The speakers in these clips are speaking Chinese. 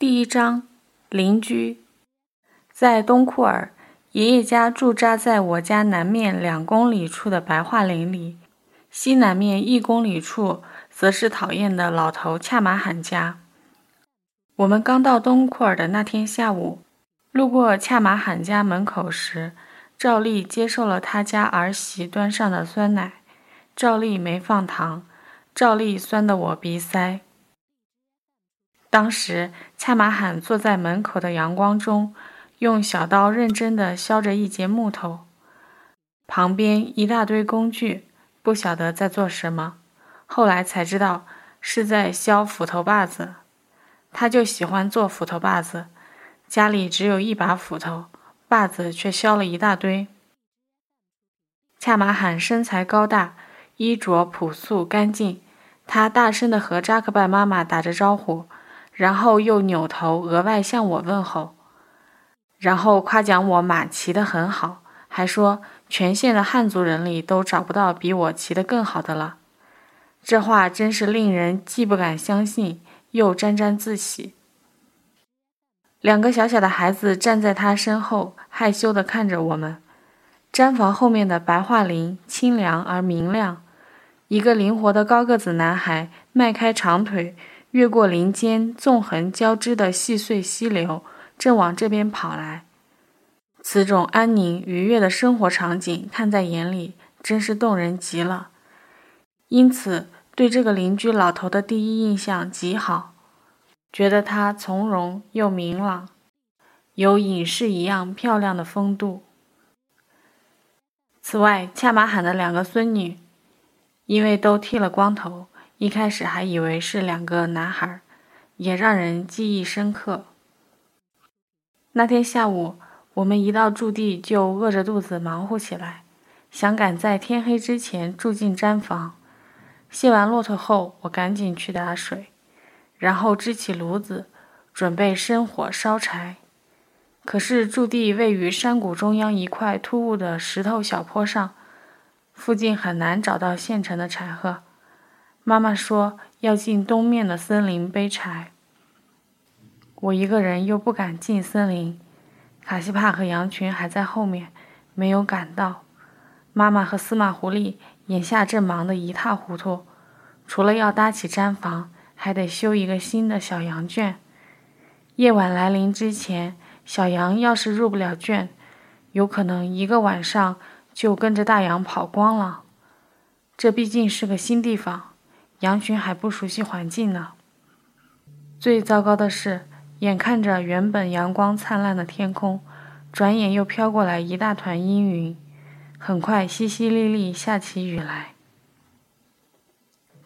第一章，邻居。在东库尔，爷爷家驻扎在我家南面两公里处的白桦林里，西南面一公里处则是讨厌的老头恰马罕家。我们刚到东库尔的那天下午，路过恰马罕家门口时，照例接受了他家儿媳端上的酸奶，照例没放糖，照例酸得我鼻塞。当时，恰马罕坐在门口的阳光中，用小刀认真地削着一截木头，旁边一大堆工具，不晓得在做什么。后来才知道是在削斧头把子。他就喜欢做斧头把子，家里只有一把斧头，把子却削了一大堆。恰马罕身材高大，衣着朴素干净，他大声地和扎克拜妈妈打着招呼。然后又扭头额外向我问候，然后夸奖我马骑得很好，还说全县的汉族人里都找不到比我骑得更好的了。这话真是令人既不敢相信，又沾沾自喜。两个小小的孩子站在他身后，害羞地看着我们。毡房后面的白桦林清凉而明亮，一个灵活的高个子男孩迈开长腿。越过林间纵横交织的细碎溪流，正往这边跑来。此种安宁愉悦的生活场景，看在眼里真是动人极了。因此，对这个邻居老头的第一印象极好，觉得他从容又明朗，有隐士一样漂亮的风度。此外，恰马罕的两个孙女，因为都剃了光头。一开始还以为是两个男孩，也让人记忆深刻。那天下午，我们一到驻地就饿着肚子忙活起来，想赶在天黑之前住进毡房。卸完骆驼后，我赶紧去打水，然后支起炉子，准备生火烧柴。可是驻地位于山谷中央一块突兀的石头小坡上，附近很难找到现成的柴禾。妈妈说要进东面的森林背柴，我一个人又不敢进森林。卡西帕和羊群还在后面，没有赶到。妈妈和司马狐狸眼下正忙得一塌糊涂，除了要搭起毡房，还得修一个新的小羊圈。夜晚来临之前，小羊要是入不了圈，有可能一个晚上就跟着大羊跑光了。这毕竟是个新地方。羊群还不熟悉环境呢。最糟糕的是，眼看着原本阳光灿烂的天空，转眼又飘过来一大团阴云，很快淅淅沥沥下起雨来。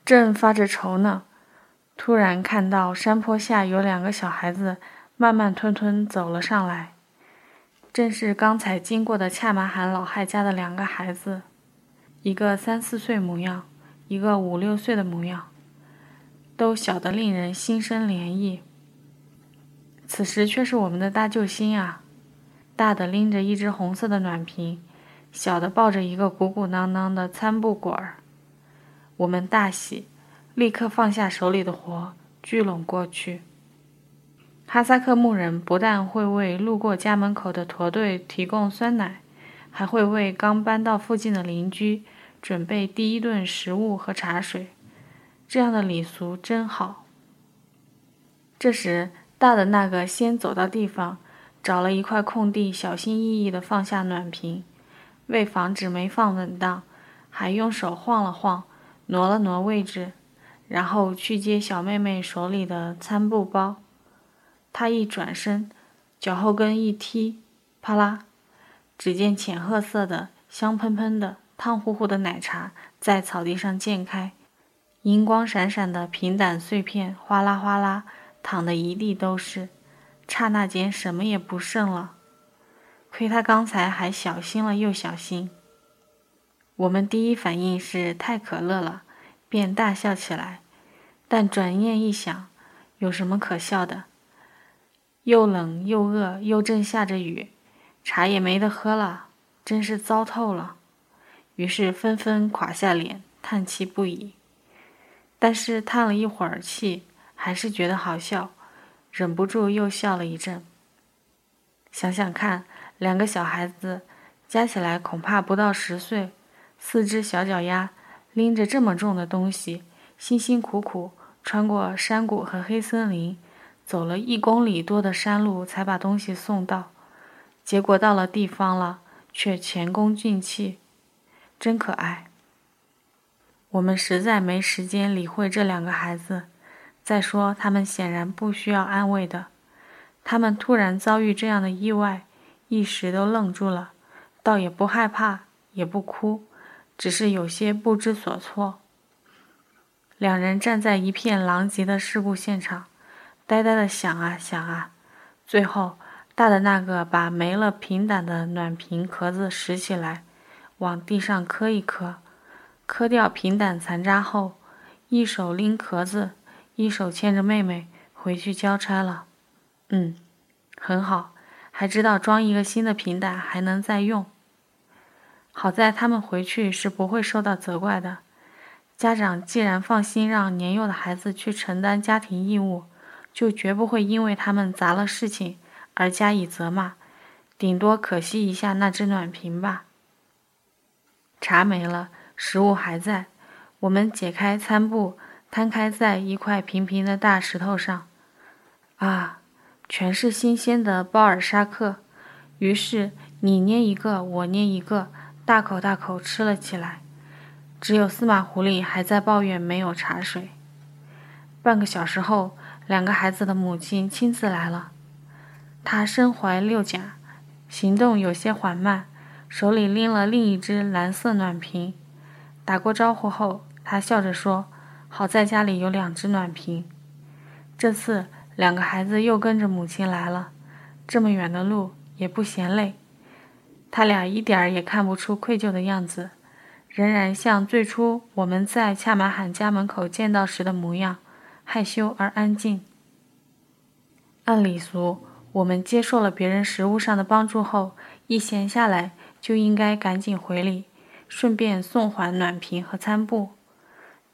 正发着愁呢，突然看到山坡下有两个小孩子慢慢吞吞走了上来，正是刚才经过的恰马罕老汉家的两个孩子，一个三四岁模样。一个五六岁的模样，都小得令人心生怜意。此时却是我们的大救星啊！大的拎着一只红色的暖瓶，小的抱着一个鼓鼓囊囊的餐布果儿。我们大喜，立刻放下手里的活，聚拢过去。哈萨克牧人不但会为路过家门口的驼队提供酸奶，还会为刚搬到附近的邻居。准备第一顿食物和茶水，这样的礼俗真好。这时，大的那个先走到地方，找了一块空地，小心翼翼地放下暖瓶，为防止没放稳当，还用手晃了晃，挪了挪位置，然后去接小妹妹手里的餐布包。他一转身，脚后跟一踢，啪啦，只见浅褐色的、香喷喷的。胖乎乎的奶茶在草地上溅开，银光闪闪的平胆碎片哗啦哗啦淌得一地都是，刹那间什么也不剩了。亏他刚才还小心了又小心。我们第一反应是太可乐了，便大笑起来。但转念一想，有什么可笑的？又冷又饿，又正下着雨，茶也没得喝了，真是糟透了。于是纷纷垮下脸，叹气不已。但是叹了一会儿气，还是觉得好笑，忍不住又笑了一阵。想想看，两个小孩子加起来恐怕不到十岁，四只小脚丫拎着这么重的东西，辛辛苦苦穿过山谷和黑森林，走了一公里多的山路才把东西送到，结果到了地方了，却前功尽弃，真可爱。我们实在没时间理会这两个孩子。再说，他们显然不需要安慰的。他们突然遭遇这样的意外，一时都愣住了，倒也不害怕，也不哭，只是有些不知所措。两人站在一片狼藉的事故现场，呆呆的想啊想啊。最后，大的那个把没了平胆的暖瓶壳子拾起来，往地上磕一磕。磕掉平胆残渣后，一手拎壳子，一手牵着妹妹回去交差了。嗯，很好，还知道装一个新的平胆还能再用。好在他们回去是不会受到责怪的。家长既然放心让年幼的孩子去承担家庭义务，就绝不会因为他们砸了事情而加以责骂，顶多可惜一下那只暖瓶吧。茶没了。食物还在，我们解开餐布，摊开在一块平平的大石头上。啊，全是新鲜的包尔沙克。于是你捏一个，我捏一个，大口大口吃了起来。只有司马狐狸还在抱怨没有茶水。半个小时后，两个孩子的母亲亲自来了。她身怀六甲，行动有些缓慢，手里拎了另一只蓝色暖瓶。打过招呼后，他笑着说：“好在家里有两只暖瓶。”这次两个孩子又跟着母亲来了，这么远的路也不嫌累。他俩一点儿也看不出愧疚的样子，仍然像最初我们在恰马罕家门口见到时的模样，害羞而安静。按礼俗，我们接受了别人食物上的帮助后，一闲下来就应该赶紧回礼。顺便送还暖瓶和餐布，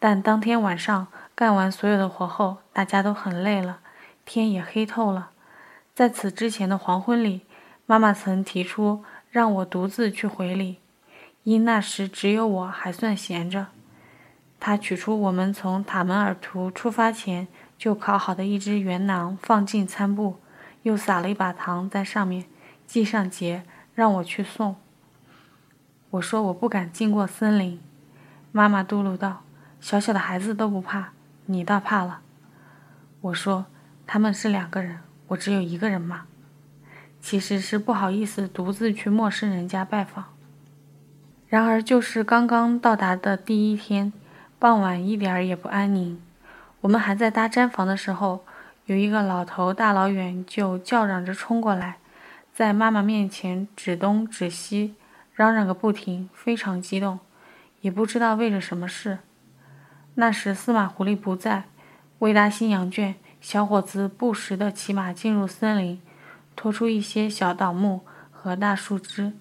但当天晚上干完所有的活后，大家都很累了，天也黑透了。在此之前的黄昏里，妈妈曾提出让我独自去回礼，因那时只有我还算闲着。她取出我们从塔门尔图出发前就烤好的一只圆馕，放进餐布，又撒了一把糖在上面，系上结，让我去送。我说我不敢经过森林，妈妈嘟噜道：“小小的孩子都不怕，你倒怕了。”我说：“他们是两个人，我只有一个人嘛。”其实是不好意思独自去陌生人家拜访。然而就是刚刚到达的第一天，傍晚一点儿也不安宁。我们还在搭毡房的时候，有一个老头大老远就叫嚷着冲过来，在妈妈面前指东指西。嚷嚷个不停，非常激动，也不知道为了什么事。那时司马狐狸不在，为搭新羊圈，小伙子不时地骑马进入森林，拖出一些小倒木和大树枝，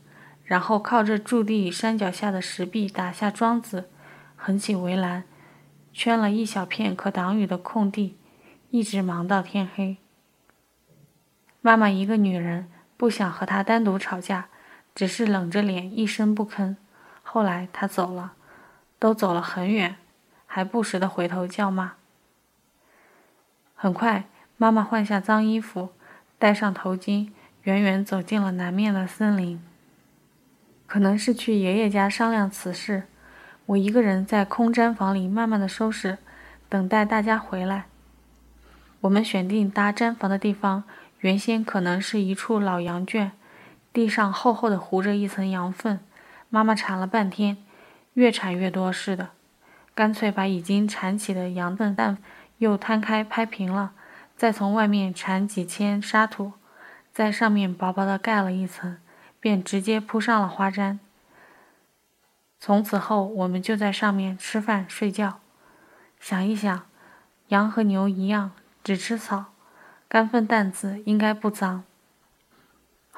然后靠着驻地山脚下的石壁打下桩子，横起围栏，圈了一小片可挡雨的空地，一直忙到天黑。妈妈一个女人，不想和他单独吵架。只是冷着脸，一声不吭。后来他走了，都走了很远，还不时的回头叫骂。很快，妈妈换下脏衣服，戴上头巾，远远走进了南面的森林。可能是去爷爷家商量此事，我一个人在空毡房里慢慢的收拾，等待大家回来。我们选定搭毡房的地方，原先可能是一处老羊圈。地上厚厚的糊着一层羊粪，妈妈铲了半天，越铲越多似的，干脆把已经铲起的羊粪蛋又摊开拍平了，再从外面铲几千沙土，在上面薄薄的盖了一层，便直接铺上了花毡。从此后，我们就在上面吃饭睡觉。想一想，羊和牛一样，只吃草，干粪蛋子应该不脏。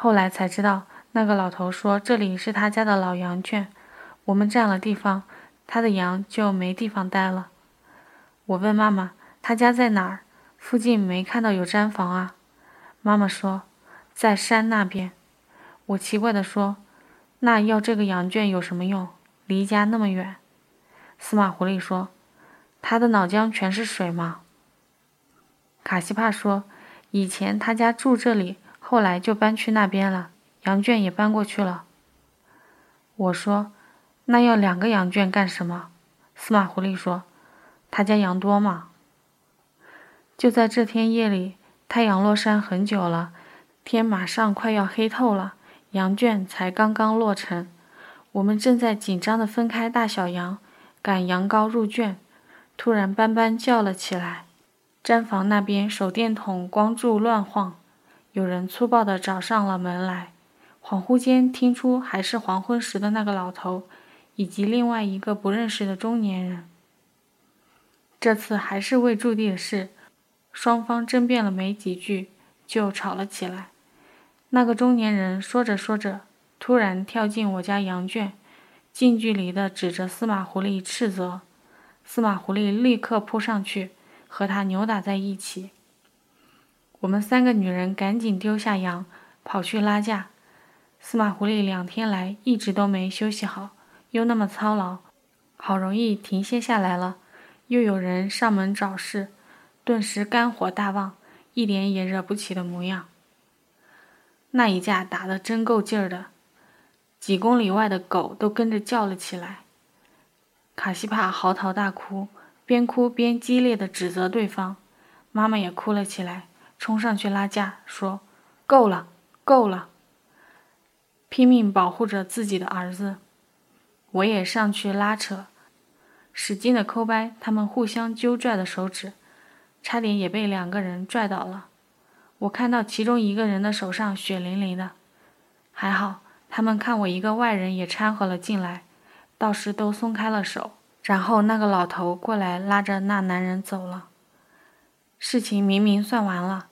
后来才知道，那个老头说这里是他家的老羊圈，我们占了地方，他的羊就没地方待了。我问妈妈：“他家在哪儿？”附近没看到有毡房啊。妈妈说，在山那边。我奇怪地说，那要这个羊圈有什么用？离家那么远。司马狐狸说，他的脑浆全是水吗？卡西帕说，以前他家住这里，后来就搬去那边了，羊圈也搬过去了。我说，那要两个羊圈干什么？司马狐狸说，他家羊多嘛？就在这天夜里，太阳落山很久了，天马上快要黑透了，羊圈才刚刚落成。我们正在紧张地分开大小羊，赶羊羔入圈。突然，斑斑叫了起来。毡房那边手电筒光柱乱晃，有人粗暴地找上了门来。恍惚间，听出还是黄昏时的那个老头，以及另外一个不认识的中年人。这次还是未驻地的事。双方争辩了没几句，就吵了起来。那个中年人说着说着，突然跳进我家羊圈，近距离地指着司马狐狸斥责。司马狐狸立刻扑上去，和他扭打在一起。我们三个女人赶紧丢下羊，跑去拉架。司马狐狸两天来一直都没休息好，又那么操劳，好容易停歇下来了，又有人上门找事。顿时肝火大旺，一点也惹不起的模样。那一架打得真够劲儿的，几公里外的狗都跟着叫了起来。卡西帕嚎啕大哭，边哭边激烈的指责对方。妈妈也哭了起来，冲上去拉架，说：“够了，够了！”拼命保护着自己的儿子。我也上去拉扯，使劲的抠掰他们互相揪拽的手指。差点也被两个人拽倒了。我看到其中一个人的手上血淋淋的，还好他们看我一个外人也掺和了进来，倒是都松开了手。然后那个老头过来拉着那男人走了。事情明明算完了，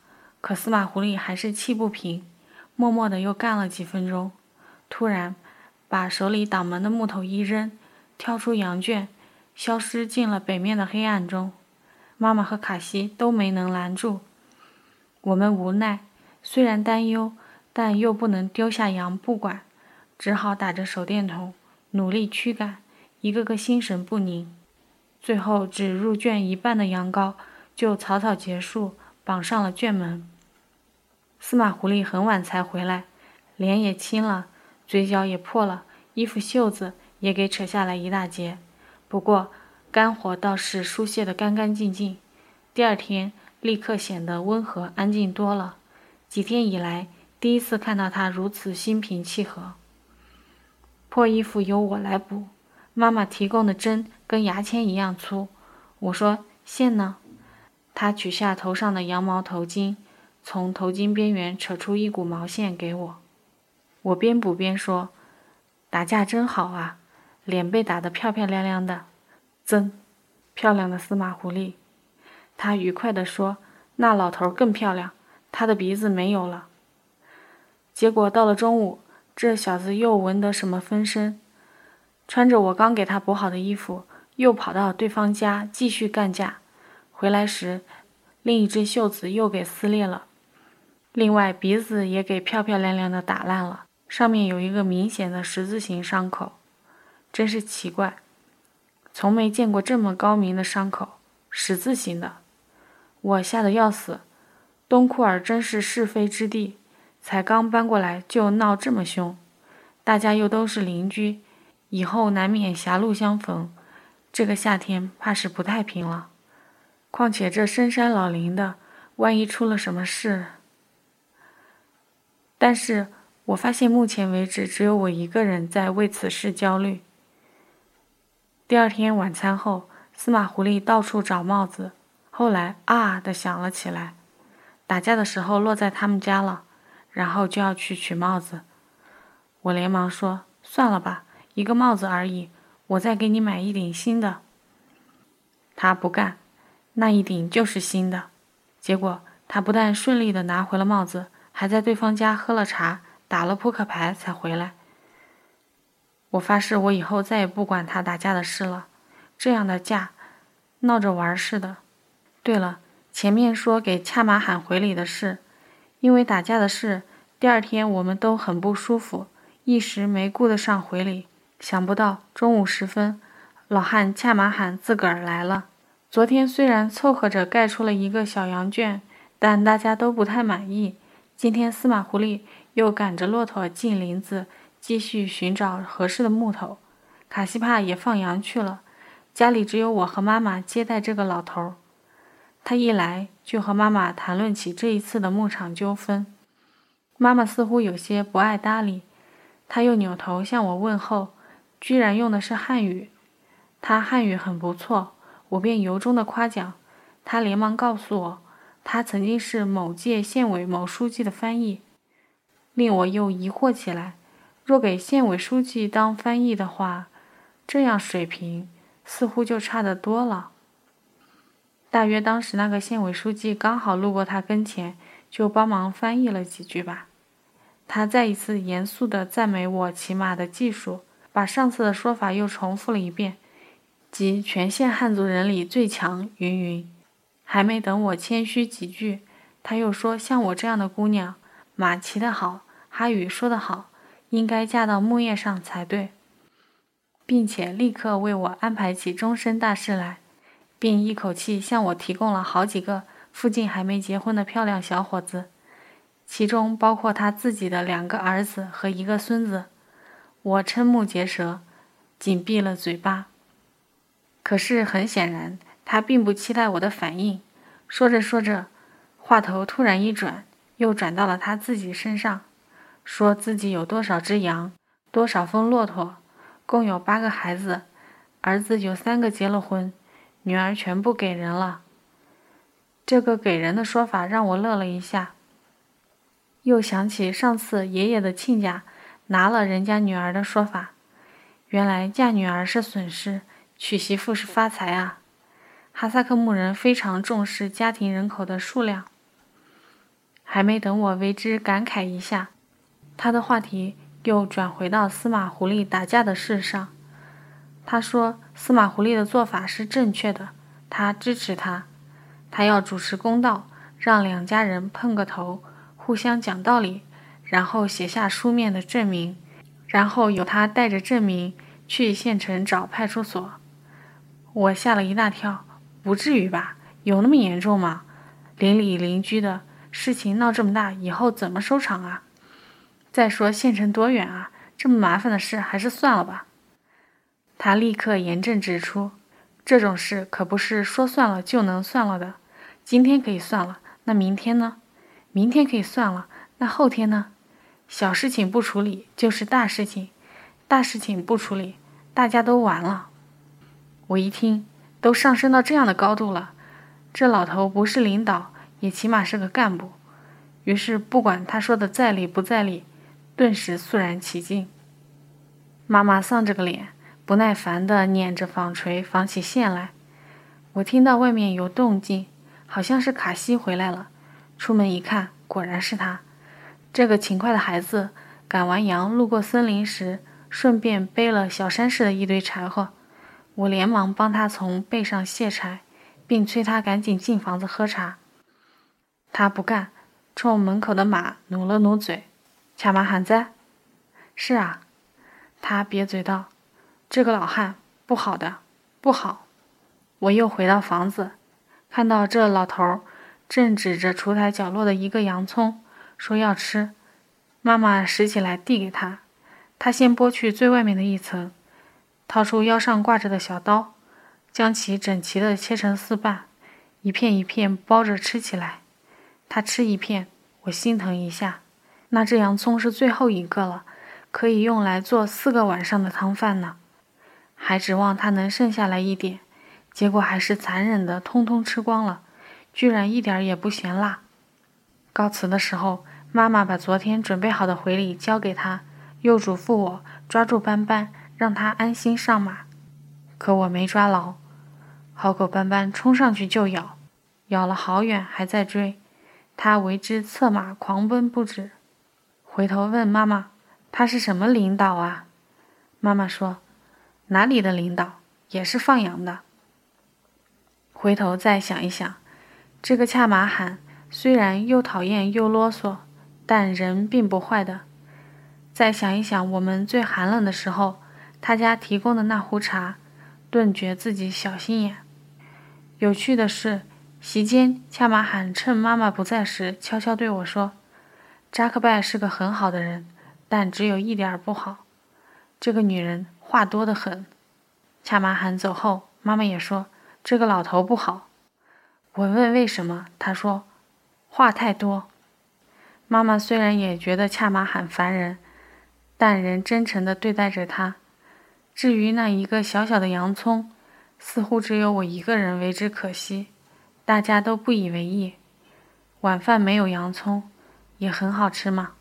可司马狐狸还是气不平，默默的又干了几分钟，突然把手里挡门的木头一扔，跳出羊圈，消失进了北面的黑暗中。妈妈和卡西都没能拦住，我们无奈，虽然担忧，但又不能丢下羊不管，只好打着手电筒努力驱赶，一个个心神不宁。最后只入圈一半的羊羔就草草结束，绑上了圈门。司马狐狸很晚才回来，脸也青了，嘴角也破了，衣服袖子也给扯下来一大截。不过。肝火倒是疏泄得干干净净，第二天立刻显得温和安静多了。几天以来，第一次看到他如此心平气和。破衣服由我来补，妈妈提供的针跟牙签一样粗。我说线呢？他取下头上的羊毛头巾，从头巾边缘扯出一股毛线给我。我边补边说：“打架真好啊，脸被打得漂漂亮亮的。”真漂亮的司马狐狸，他愉快地说：“那老头更漂亮，他的鼻子没有了。”结果到了中午，这小子又闻得什么风声，穿着我刚给他补好的衣服，又跑到对方家继续干架。回来时，另一只袖子又给撕裂了，另外鼻子也给漂漂亮亮的打烂了，上面有一个明显的十字形伤口，真是奇怪。从没见过这么高明的伤口，十字形的，我吓得要死。东库尔真是是非之地，才刚搬过来就闹这么凶，大家又都是邻居，以后难免狭路相逢。这个夏天怕是不太平了。况且这深山老林的，万一出了什么事……但是我发现目前为止，只有我一个人在为此事焦虑。第二天晚餐后，司马狐狸到处找帽子，后来啊的响了起来。打架的时候落在他们家了，然后就要去取帽子。我连忙说：“算了吧，一个帽子而已，我再给你买一顶新的。”他不干，那一顶就是新的。结果他不但顺利的拿回了帽子，还在对方家喝了茶，打了扑克牌才回来。我发誓，我以后再也不管他打架的事了。这样的架，闹着玩似的。对了，前面说给恰马喊回礼的事，因为打架的事，第二天我们都很不舒服，一时没顾得上回礼。想不到中午时分，老汉恰马喊自个儿来了。昨天虽然凑合着盖出了一个小羊圈，但大家都不太满意。今天司马狐狸又赶着骆驼进林子，继续寻找合适的木头。卡西帕也放羊去了，家里只有我和妈妈接待这个老头。他一来就和妈妈谈论起这一次的牧场纠纷，妈妈似乎有些不爱搭理，他又扭头向我问候，居然用的是汉语。他汉语很不错，我便由衷的夸奖。他连忙告诉我，他曾经是某届县委某书记的翻译，令我又疑惑起来。若给县委书记当翻译的话，这样水平似乎就差得多了。大约当时那个县委书记刚好路过他跟前，就帮忙翻译了几句吧。他再一次严肃地赞美我骑马的技术，把上次的说法又重复了一遍，即全县汉族人里最强。云云，还没等我谦虚几句，他又说：“像我这样的姑娘，马骑得好，哈语说得好，应该嫁到木叶上才对。”并且立刻为我安排起终身大事来。并一口气向我提供了好几个附近还没结婚的漂亮小伙子，其中包括他自己的两个儿子和一个孙子。我瞠目结舌，紧闭了嘴巴。可是很显然，他并不期待我的反应。说着说着，话头突然一转，又转到了他自己身上，说自己有多少只羊，多少峰骆驼，共有八个孩子，儿子有三个结了婚。女儿全部给人了。这个给人的说法让我乐了一下，又想起上次爷爷的亲家拿了人家女儿的说法，原来嫁女儿是损失，娶媳妇是发财啊！哈萨克牧人非常重视家庭人口的数量。还没等我为之感慨一下，他的话题又转回到司马狐狸打架的事上。他说：“司马狐狸的做法是正确的，他支持他。他要主持公道，让两家人碰个头，互相讲道理，然后写下书面的证明，然后由他带着证明去县城找派出所。”我吓了一大跳，不至于吧？有那么严重吗？邻里邻居的事情闹这么大，以后怎么收场啊？再说县城多远啊？这么麻烦的事，还是算了吧。他立刻严正指出：“这种事可不是说算了就能算了的。今天可以算了，那明天呢？明天可以算了，那后天呢？小事情不处理就是大事情，大事情不处理，大家都完了。”我一听，都上升到这样的高度了，这老头不是领导，也起码是个干部。于是，不管他说的在理不在理，顿时肃然起敬。妈妈丧着个脸。不耐烦地捻着纺锤纺起线来。我听到外面有动静，好像是卡西回来了。出门一看，果然是他。这个勤快的孩子赶完羊，路过森林时，顺便背了小山似的一堆柴火。我连忙帮他从背上卸柴，并催他赶紧进房子喝茶。他不干，冲门口的马努了努嘴。恰马喊在。是啊，他瘪嘴道。这个老汉不好的，不好！我又回到房子，看到这老头正指着厨台角落的一个洋葱，说要吃。妈妈拾起来递给他，他先剥去最外面的一层，掏出腰上挂着的小刀，将其整齐地切成四瓣，一片一片包着吃起来。他吃一片，我心疼一下，那这洋葱是最后一个了，可以用来做四个晚上的汤饭呢。还指望他能剩下来一点，结果还是残忍的，通通吃光了，居然一点也不嫌辣。告辞的时候，妈妈把昨天准备好的回礼交给他，又嘱咐我抓住斑斑，让他安心上马。可我没抓牢，好狗斑斑冲上去就咬，咬了好远还在追，他为之策马狂奔不止。回头问妈妈：“他是什么领导啊？”妈妈说。哪里的领导也是放羊的。回头再想一想，这个恰马罕虽然又讨厌又啰嗦，但人并不坏的。再想一想，我们最寒冷的时候，他家提供的那壶茶，顿觉自己小心眼。有趣的是，席间恰马罕趁妈妈不在时，悄悄对我说：“扎克拜是个很好的人，但只有一点不好，这个女人话多得很。”恰马罕走后，妈妈也说：“这个老头不好。”我问为什么，他说：“话太多。”妈妈虽然也觉得恰马罕烦人，但仍真诚地对待着他。至于那一个小小的洋葱，似乎只有我一个人为之可惜，大家都不以为意。晚饭没有洋葱，也很好吃嘛。